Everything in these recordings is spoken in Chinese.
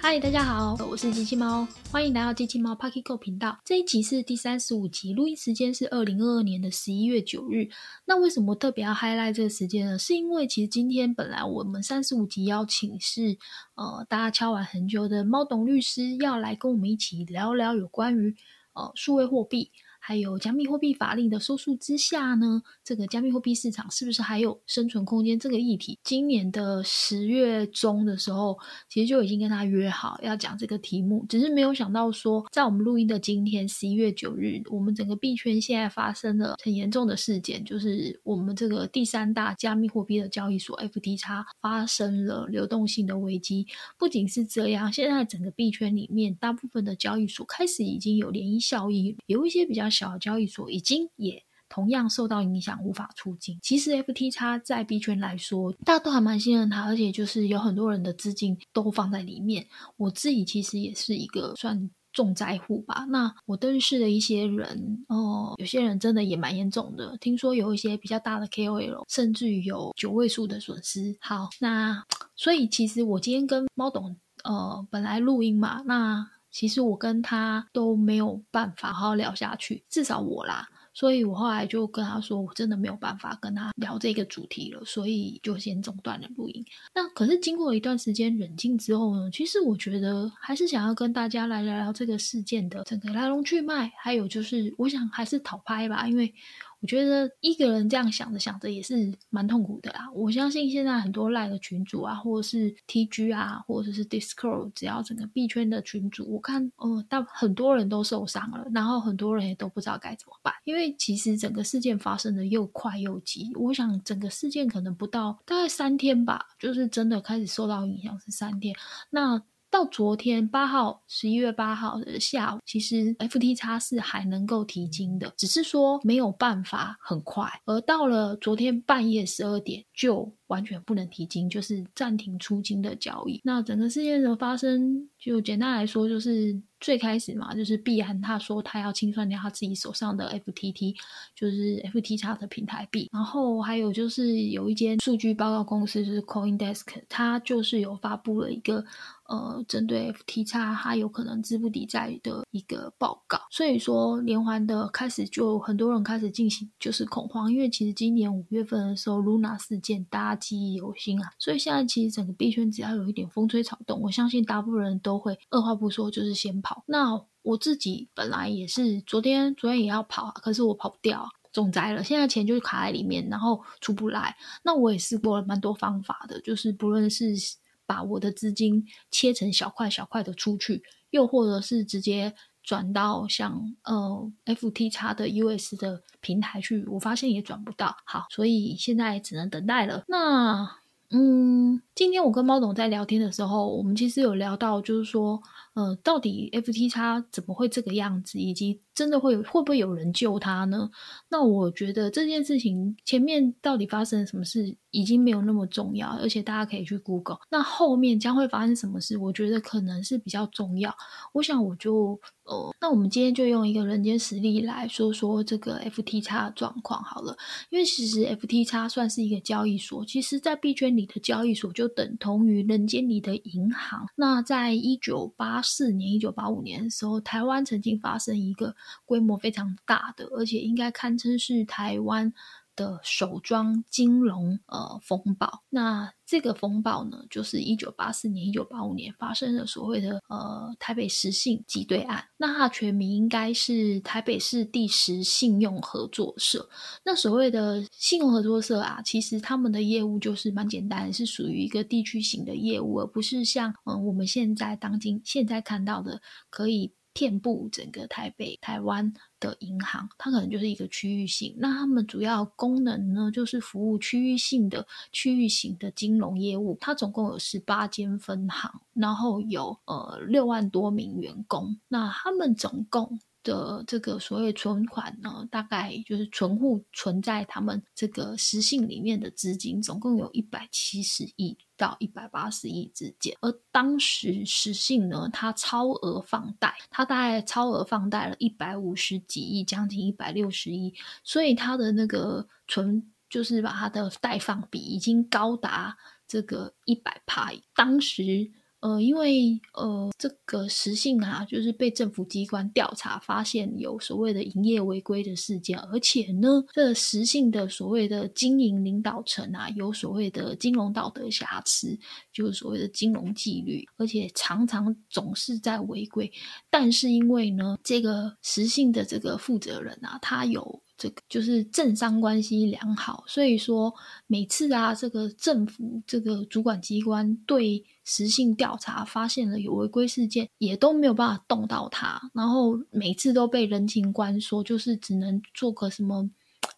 嗨，大家好，我是机器猫，欢迎来到机器猫 Pocket Go 频道。这一集是第三十五集，录音时间是二零二二年的十一月九日。那为什么特别要 highlight 这个时间呢？是因为其实今天本来我们三十五集邀请是呃大家敲完很久的猫董律师要来跟我们一起聊聊有关于呃数位货币。还有加密货币法令的收束之下呢，这个加密货币市场是不是还有生存空间？这个议题，今年的十月中的时候，其实就已经跟他约好要讲这个题目，只是没有想到说，在我们录音的今天，十一月九日，我们整个币圈现在发生了很严重的事件，就是我们这个第三大加密货币的交易所 FTX 发生了流动性的危机。不仅是这样，现在整个币圈里面，大部分的交易所开始已经有涟漪效应，有一些比较。小交易所已经也同样受到影响，无法出境。其实 FTX 在 B 圈来说，大家都还蛮信任它，而且就是有很多人的资金都放在里面。我自己其实也是一个算重灾户吧。那我认识的一些人哦，有些人真的也蛮严重的。听说有一些比较大的 KOL，甚至于有九位数的损失。好，那所以其实我今天跟猫董呃本来录音嘛，那。其实我跟他都没有办法好好聊下去，至少我啦，所以我后来就跟他说，我真的没有办法跟他聊这个主题了，所以就先中断了录音。那可是经过一段时间冷静之后呢，其实我觉得还是想要跟大家来聊聊这个事件的整个来龙去脉，还有就是我想还是讨拍吧，因为。我觉得一个人这样想着想着也是蛮痛苦的啦。我相信现在很多赖的群主啊，或者是 TG 啊，或者是 Discord，只要整个币圈的群主，我看，呃，大很多人都受伤了，然后很多人也都不知道该怎么办。因为其实整个事件发生的又快又急，我想整个事件可能不到大概三天吧，就是真的开始受到影响是三天。那到昨天八号，十一月八号的下午，其实 FTX 是还能够提金的，只是说没有办法很快。而到了昨天半夜十二点，就完全不能提金，就是暂停出金的交易。那整个事件的发生，就简单来说，就是最开始嘛，就是币安他说他要清算掉他自己手上的 FTT，就是 FTX 的平台币。然后还有就是有一间数据报告公司，就是 CoinDesk，它就是有发布了一个。呃，针对 FTX 它有可能资不抵债的一个报告，所以说连环的开始就很多人开始进行就是恐慌，因为其实今年五月份的时候，Luna 事件大家记忆犹新啊，所以现在其实整个币圈只要有一点风吹草动，我相信大部分人都会二话不说就是先跑。那我自己本来也是昨天昨天也要跑，可是我跑不掉，中灾了，现在钱就是卡在里面，然后出不来。那我也试过了蛮多方法的，就是不论是。把我的资金切成小块小块的出去，又或者是直接转到像呃 FTX 的 US 的平台去，我发现也转不到。好，所以现在只能等待了。那嗯，今天我跟猫总在聊天的时候，我们其实有聊到，就是说，呃，到底 FTX 怎么会这个样子，以及真的会有会不会有人救他呢？那我觉得这件事情前面到底发生了什么事？已经没有那么重要，而且大家可以去 Google。那后面将会发生什么事？我觉得可能是比较重要。我想我就哦，那我们今天就用一个人间实例来说说这个 FTX 的状况好了。因为其实 FTX 算是一个交易所，其实在币圈里的交易所就等同于人间里的银行。那在一九八四年、一九八五年的时候，台湾曾经发生一个规模非常大的，而且应该堪称是台湾。的首桩金融呃风暴，那这个风暴呢，就是一九八四年、一九八五年发生的所谓的呃台北十信挤兑案。那它全名应该是台北市第十信用合作社。那所谓的信用合作社啊，其实他们的业务就是蛮简单，是属于一个地区型的业务，而不是像嗯我们现在当今现在看到的可以。遍布整个台北、台湾的银行，它可能就是一个区域性。那他们主要功能呢，就是服务区域性的、区域型的金融业务。它总共有十八间分行，然后有呃六万多名员工。那他们总共。的这个所谓存款呢，大概就是存户存在他们这个实信里面的资金，总共有一百七十亿到一百八十亿之间。而当时实信呢，它超额放贷，它大概超额放贷了一百五十几亿，将近一百六十亿，所以它的那个存就是把它的贷放比已经高达这个一百派。当时。呃，因为呃，这个实信啊，就是被政府机关调查发现有所谓的营业违规的事件，而且呢，这实信的所谓的经营领导层啊，有所谓的金融道德瑕疵，就是所谓的金融纪律，而且常常总是在违规。但是因为呢，这个实信的这个负责人啊，他有。这个就是政商关系良好，所以说每次啊，这个政府这个主管机关对实性调查发现了有违规事件，也都没有办法动到他，然后每次都被人情官说，就是只能做个什么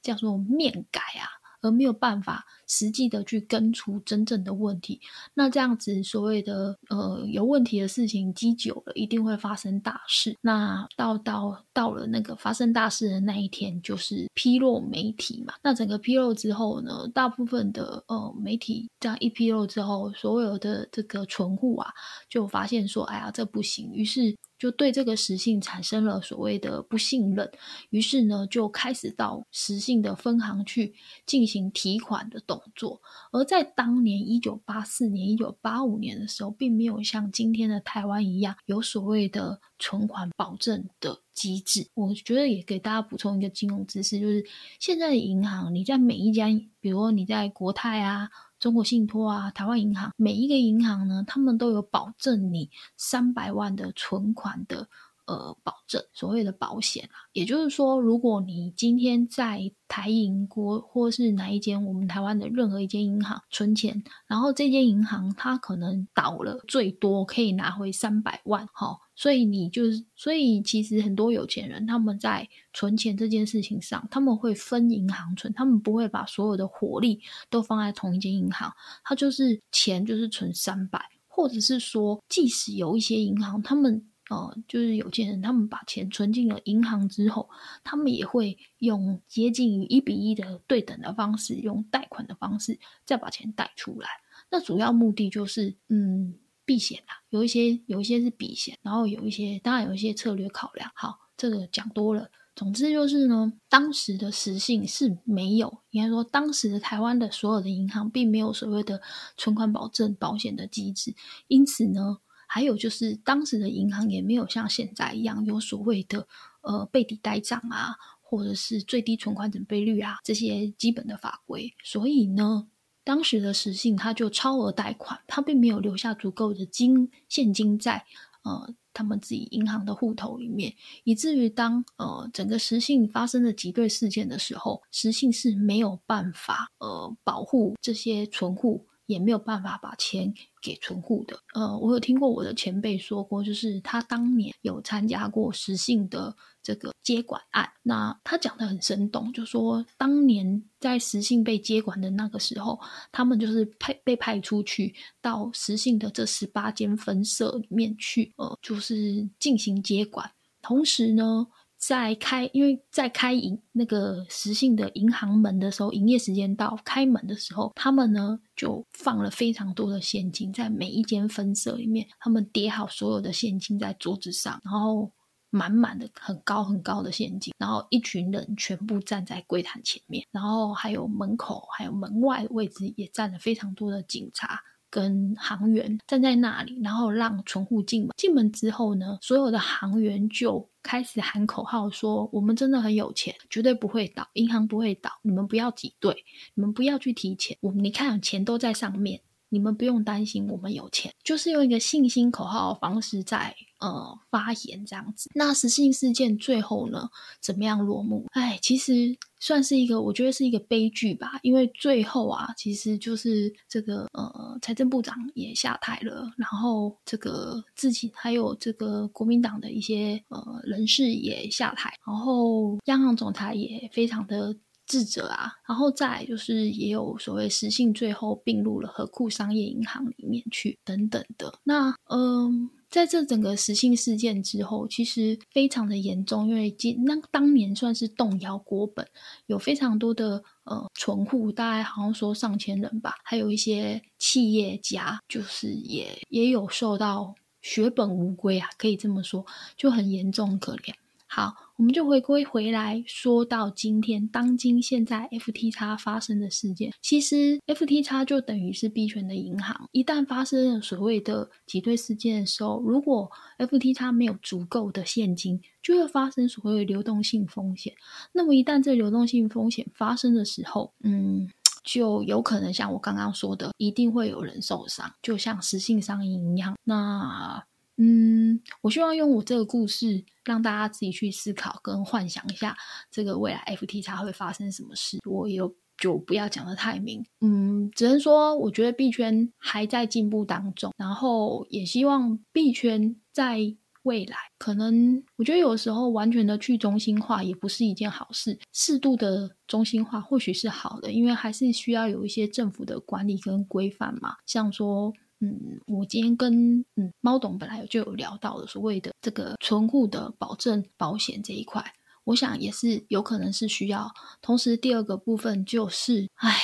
叫做面改啊。而没有办法实际的去根除真正的问题，那这样子所谓的呃有问题的事情积久了，一定会发生大事。那到到到了那个发生大事的那一天，就是披露媒体嘛。那整个披露之后呢，大部分的呃媒体这样一披露之后，所有的这个存户啊，就发现说，哎呀，这不行。于是。就对这个实信产生了所谓的不信任，于是呢，就开始到实信的分行去进行提款的动作。而在当年一九八四年、一九八五年的时候，并没有像今天的台湾一样有所谓的存款保证的机制。我觉得也给大家补充一个金融知识，就是现在的银行，你在每一家，比如你在国泰啊。中国信托啊，台湾银行，每一个银行呢，他们都有保证你三百万的存款的呃保证，所谓的保险啊。也就是说，如果你今天在台银国或是哪一间我们台湾的任何一间银行存钱，然后这间银行它可能倒了，最多可以拿回三百万，好。所以你就是，所以其实很多有钱人他们在存钱这件事情上，他们会分银行存，他们不会把所有的火力都放在同一间银行。他就是钱就是存三百，或者是说，即使有一些银行，他们呃就是有钱人，他们把钱存进了银行之后，他们也会用接近于一比一的对等的方式，用贷款的方式再把钱贷出来。那主要目的就是，嗯。避险啊，有一些有一些是避险，然后有一些当然有一些策略考量。好，这个讲多了。总之就是呢，当时的实性是没有，应该说当时的台湾的所有的银行并没有所谓的存款保证保险的机制，因此呢，还有就是当时的银行也没有像现在一样有所谓的呃背抵呆账啊，或者是最低存款准备率啊这些基本的法规，所以呢。当时的实信，他就超额贷款，他并没有留下足够的金现金在呃他们自己银行的户头里面，以至于当呃整个实信发生了挤兑事件的时候，实信是没有办法呃保护这些存户，也没有办法把钱给存户的。呃，我有听过我的前辈说过，就是他当年有参加过实信的。这个接管案，那他讲的很生动，就说当年在实信被接管的那个时候，他们就是派被派出去到实信的这十八间分社里面去，呃，就是进行接管。同时呢，在开，因为在开银那个实信的银行门的时候，营业时间到开门的时候，他们呢就放了非常多的现金在每一间分社里面，他们叠好所有的现金在桌子上，然后。满满的很高很高的现金，然后一群人全部站在柜台前面，然后还有门口还有门外的位置也站了非常多的警察跟行员站在那里，然后让存户进门。进门之后呢，所有的行员就开始喊口号说：“我们真的很有钱，绝对不会倒，银行不会倒，你们不要挤兑，你们不要去提钱，我们你看钱都在上面。”你们不用担心，我们有钱，就是用一个信心口号的方式在呃发言这样子。那实信事件最后呢，怎么样落幕？哎，其实算是一个，我觉得是一个悲剧吧。因为最后啊，其实就是这个呃财政部长也下台了，然后这个自己还有这个国民党的一些呃人士也下台，然后央行总裁也非常的。智者啊，然后再就是也有所谓实信，最后并入了和库商业银行里面去等等的。那嗯，在这整个实信事件之后，其实非常的严重，因为今那当年算是动摇国本，有非常多的呃存户，大概好像说上千人吧，还有一些企业家，就是也也有受到血本无归啊，可以这么说，就很严重可怜。好，我们就回归回来，说到今天当今现在 FTX 发生的事件，其实 FTX 就等于是币圈的银行。一旦发生了所谓的挤兑事件的时候，如果 FTX 没有足够的现金，就会发生所谓的流动性风险。那么一旦这流动性风险发生的时候，嗯，就有可能像我刚刚说的，一定会有人受伤，就像实性上瘾一样。那嗯，我希望用我这个故事让大家自己去思考跟幻想一下，这个未来 FTX 会发生什么事。我有就不要讲的太明，嗯，只能说我觉得币圈还在进步当中，然后也希望币圈在未来可能，我觉得有时候完全的去中心化也不是一件好事，适度的中心化或许是好的，因为还是需要有一些政府的管理跟规范嘛，像说。嗯，我今天跟嗯猫董本来就有聊到的所谓的这个存户的保证保险这一块，我想也是有可能是需要。同时，第二个部分就是，唉，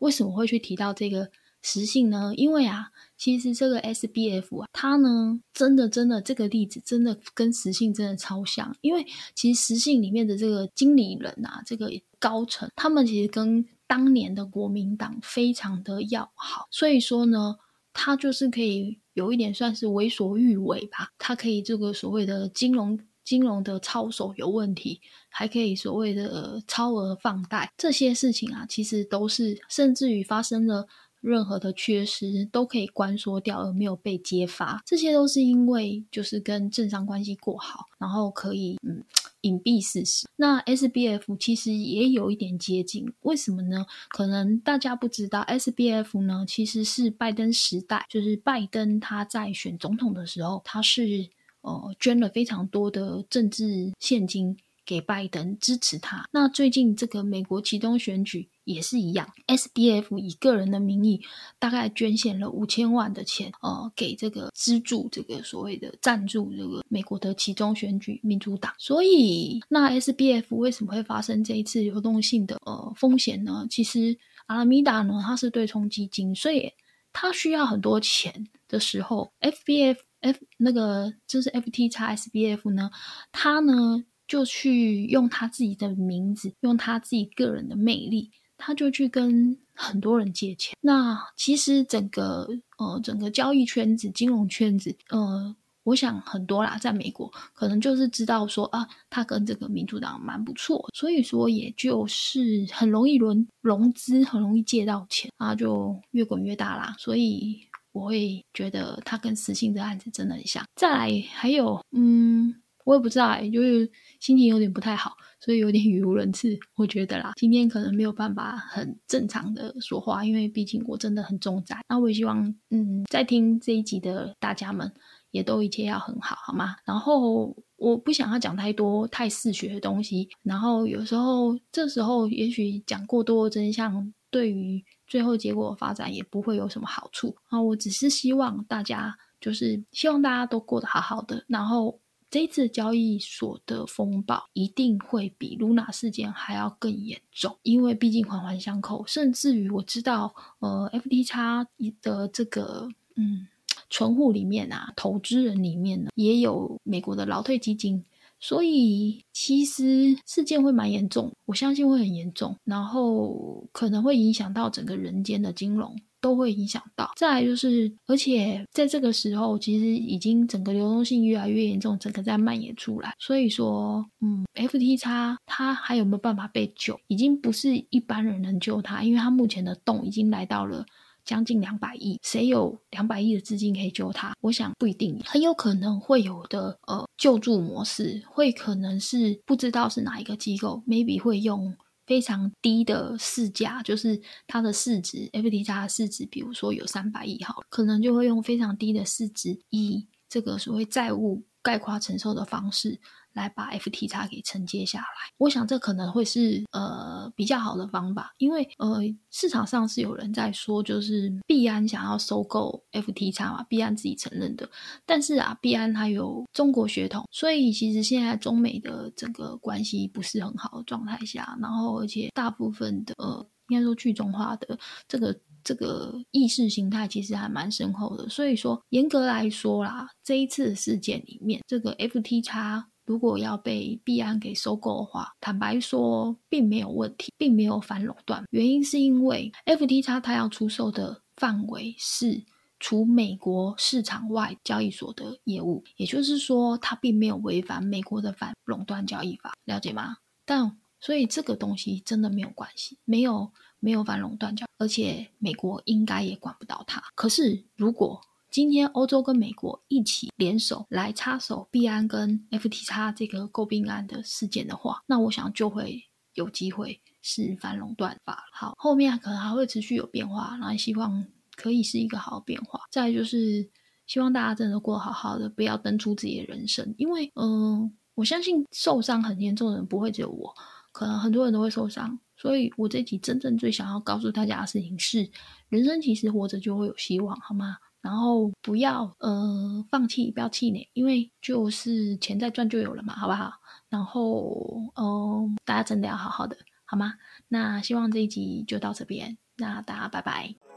为什么会去提到这个实性呢？因为啊，其实这个 S B F 啊，它呢，真的真的这个例子真的跟实性真的超像。因为其实实性里面的这个经理人啊，这个高层，他们其实跟当年的国民党非常的要好，所以说呢。他就是可以有一点算是为所欲为吧，他可以这个所谓的金融金融的操守有问题，还可以所谓的超额放贷这些事情啊，其实都是甚至于发生了任何的缺失都可以关缩掉而没有被揭发，这些都是因为就是跟政商关系过好，然后可以嗯。隐蔽事实，那 S B F 其实也有一点接近，为什么呢？可能大家不知道，S B F 呢其实是拜登时代，就是拜登他在选总统的时候，他是呃捐了非常多的政治现金。给拜登支持他。那最近这个美国其中选举也是一样，S B F 以个人的名义大概捐献了五千万的钱，呃，给这个资助这个所谓的赞助这个美国的其中选举民主党。所以，那 S B F 为什么会发生这一次流动性的呃风险呢？其实阿拉米达呢，它是对冲基金，所以它需要很多钱的时候，F B F F 那个就是 F T x S B F 呢，它呢。就去用他自己的名字，用他自己个人的魅力，他就去跟很多人借钱。那其实整个呃整个交易圈子、金融圈子，呃，我想很多啦，在美国可能就是知道说啊，他跟这个民主党蛮不错，所以说也就是很容易融融资，很容易借到钱啊，就越滚越大啦。所以我会觉得他跟实信这案子真的很像。再来还有，嗯。我也不知道哎，就是心情有点不太好，所以有点 语无伦次。我觉得啦，今天可能没有办法很正常的说话，因为毕竟我真的很重灾。那我也希望，嗯，在听这一集的大家们也都一切要很好，好吗？然后我不想要讲太多太嗜血的东西，然后有时候这时候也许讲过多真相，对于最后结果发展也不会有什么好处啊。我只是希望大家，就是希望大家都过得好好的，然后。这次交易所的风暴一定会比 Luna 事件还要更严重，因为毕竟环环相扣。甚至于我知道，呃，FTX 的这个嗯存户里面啊，投资人里面呢，也有美国的劳退基金，所以其实事件会蛮严重，我相信会很严重，然后可能会影响到整个人间的金融。都会影响到。再来就是，而且在这个时候，其实已经整个流动性越来越严重，整个在蔓延出来。所以说，嗯，FTX 它还有没有办法被救？已经不是一般人能救它，因为它目前的洞已经来到了将近两百亿。谁有两百亿的资金可以救它？我想不一定，很有可能会有的。呃，救助模式会可能是不知道是哪一个机构，maybe 会用。非常低的市价，就是它的市值，FT 加的市值，比如说有三百亿，好，可能就会用非常低的市值，以这个所谓债务概括承受的方式。来把 FTX 给承接下来，我想这可能会是呃比较好的方法，因为呃市场上是有人在说，就是币安想要收购 FTX 嘛，币安自己承认的，但是啊，币安它有中国血统，所以其实现在中美的整个关系不是很好的状态下，然后而且大部分的呃应该说去中化的这个。这个意识形态其实还蛮深厚的，所以说严格来说啦，这一次事件里面，这个 FTX 如果要被币安给收购的话，坦白说并没有问题，并没有反垄断。原因是因为 FTX 它要出售的范围是除美国市场外交易所的业务，也就是说它并没有违反美国的反垄断交易法，了解吗？但所以这个东西真的没有关系，没有没有反垄断交，而且美国应该也管不到它。可是如果今天欧洲跟美国一起联手来插手币安跟 FTX 这个诟病案的事件的话，那我想就会有机会是反垄断法。好，后面可能还会持续有变化，然后希望可以是一个好的变化。再就是希望大家真的过好好的，不要登出自己的人生，因为嗯，我相信受伤很严重的人不会只有我，可能很多人都会受伤。所以我这集真正最想要告诉大家的事情是，人生其实活着就会有希望，好吗？然后不要呃放弃，不要气馁，因为就是钱再赚就有了嘛，好不好？然后嗯，大家真的要好好的，好吗？那希望这一集就到这边，那大家拜拜。